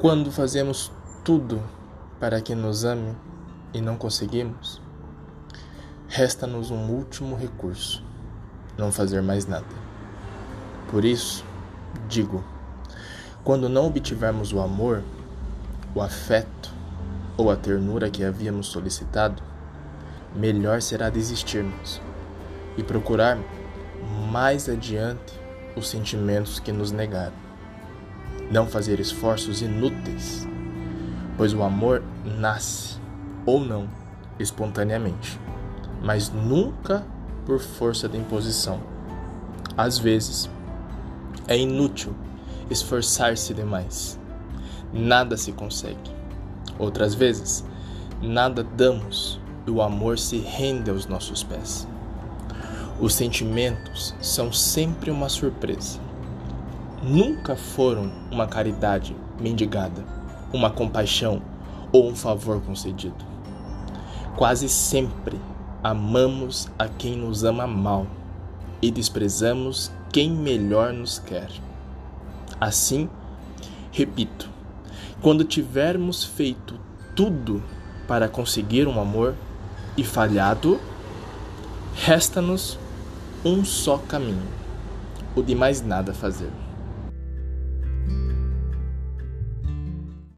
Quando fazemos tudo para que nos ame e não conseguimos, resta-nos um último recurso: não fazer mais nada. Por isso, digo, quando não obtivermos o amor, o afeto ou a ternura que havíamos solicitado, melhor será desistirmos e procurar mais adiante os sentimentos que nos negaram. Não fazer esforços inúteis, pois o amor nasce ou não espontaneamente, mas nunca por força de imposição. Às vezes, é inútil esforçar-se demais. Nada se consegue. Outras vezes, nada damos e o amor se rende aos nossos pés. Os sentimentos são sempre uma surpresa. Nunca foram uma caridade mendigada, uma compaixão ou um favor concedido. Quase sempre amamos a quem nos ama mal e desprezamos quem melhor nos quer. Assim, repito, quando tivermos feito tudo para conseguir um amor e falhado, resta-nos um só caminho: o de mais nada fazer.